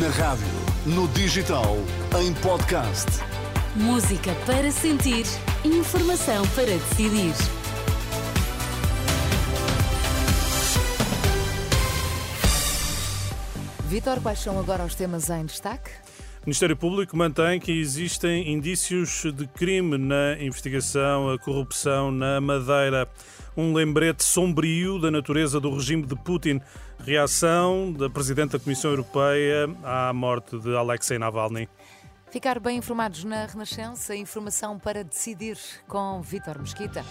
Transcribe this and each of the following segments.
Na rádio, no digital, em podcast. Música para sentir, informação para decidir. Vitor, quais são agora os temas em destaque? O Ministério Público mantém que existem indícios de crime na investigação a corrupção na Madeira. Um lembrete sombrio da natureza do regime de Putin. Reação da Presidente da Comissão Europeia à morte de Alexei Navalny. Ficar bem informados na Renascença, informação para decidir com Vitor Mesquita.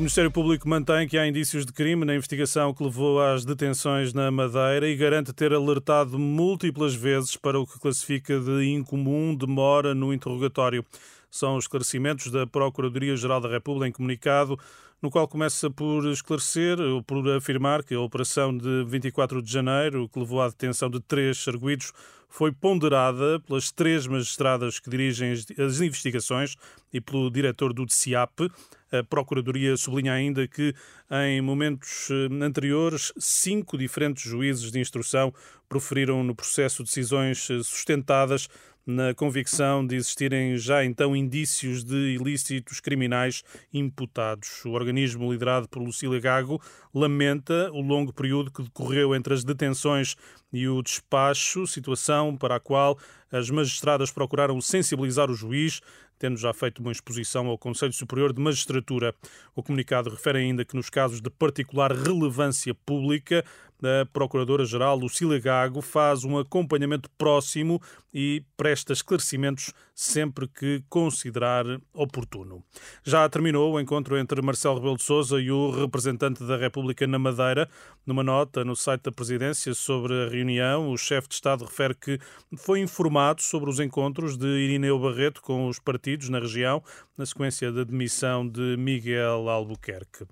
O Ministério Público mantém que há indícios de crime na investigação que levou às detenções na Madeira e garante ter alertado múltiplas vezes para o que classifica de incomum demora no interrogatório. São os esclarecimentos da Procuradoria-Geral da República em comunicado, no qual começa por esclarecer, ou por afirmar que a operação de 24 de janeiro, que levou à detenção de três arguídos, foi ponderada pelas três magistradas que dirigem as investigações e pelo diretor do DCIAP. A Procuradoria sublinha ainda que, em momentos eh, anteriores, cinco diferentes juízes de instrução proferiram no processo decisões eh, sustentadas na convicção de existirem já então indícios de ilícitos criminais imputados. O organismo liderado por Lucília Gago lamenta o longo período que decorreu entre as detenções e o despacho, situação para a qual as magistradas procuraram sensibilizar o juiz, tendo já feito uma exposição ao Conselho Superior de Magistratura. O comunicado refere ainda que, nos casos de particular relevância pública, a Procuradora-Geral Lucília Gago faz um acompanhamento próximo e presta esclarecimentos sempre que considerar oportuno. Já terminou o encontro entre Marcelo Rebelo de Sousa e o representante da República na Madeira. Numa nota no site da Presidência sobre a reunião, o chefe de Estado refere que foi informado sobre os encontros de Irineu Barreto com os partidos na região, na sequência da demissão de Miguel Albuquerque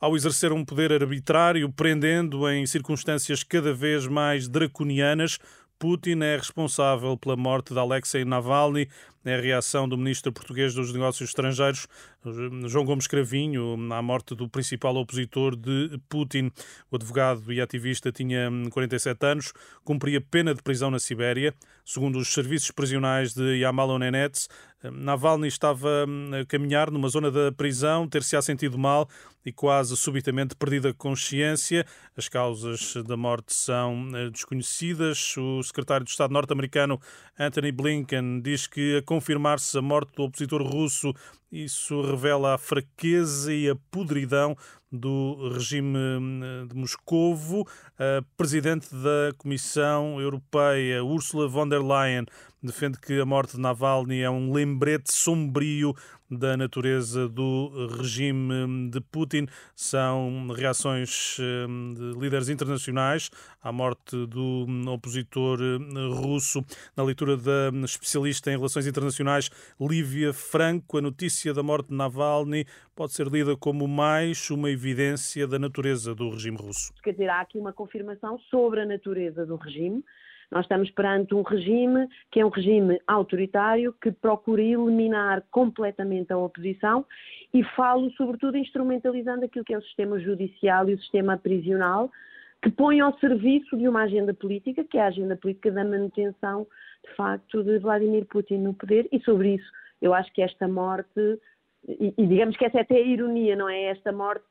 ao exercer um poder arbitrário, prendendo em circunstâncias cada vez mais draconianas. Putin é responsável pela morte de Alexei Navalny. A reação do ministro português dos Negócios Estrangeiros, João Gomes Cravinho, à morte do principal opositor de Putin. O advogado e ativista tinha 47 anos, cumpria pena de prisão na Sibéria. Segundo os serviços prisionais de Yamal Nenets, Navalny estava hum, a caminhar numa zona da prisão, ter-se-á sentido mal e quase subitamente perdida a consciência. As causas da morte são desconhecidas. O secretário de Estado norte-americano Anthony Blinken diz que a confirmar-se a morte do opositor russo isso revela a fraqueza e a podridão do regime hum, de Moscovo. A presidente da Comissão Europeia, Ursula von der Leyen, defende que a morte de Navalny é um lembrete sombrio da natureza do regime de Putin. São reações hum, de líderes internacionais à morte do opositor hum, russo. Na leitura da especialista em relações internacionais Lívia Franco, a notícia da morte de Navalny pode ser lida como mais uma evidência da natureza do regime russo. Quer dizer, há aqui uma confirmação sobre a natureza do regime. Nós estamos perante um regime que é um regime autoritário que procura eliminar completamente a oposição e falo sobretudo instrumentalizando aquilo que é o sistema judicial e o sistema prisional que põe ao serviço de uma agenda política, que é a agenda política da manutenção, de facto, de Vladimir Putin no poder e sobre isso eu acho que esta morte, e, e digamos que essa é até a ironia, não é? Esta morte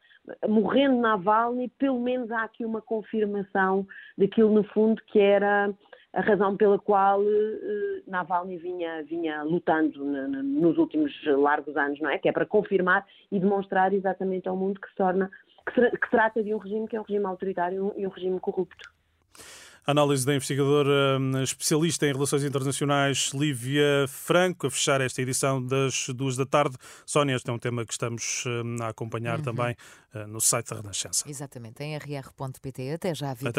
morrendo Navalny, pelo menos há aqui uma confirmação daquilo no fundo que era a razão pela qual uh, Navalny vinha, vinha lutando nos últimos largos anos, não é? Que é para confirmar e demonstrar exatamente ao mundo que se torna, que se, que trata de um regime que é um regime autoritário e um regime corrupto. Análise da investigadora hum, especialista em relações internacionais Lívia Franco, a fechar esta edição das duas da tarde. Sónia, este é um tema que estamos hum, a acompanhar uhum. também uh, no site da Renascença. Exatamente, em rr.pt. Até já, Vitor.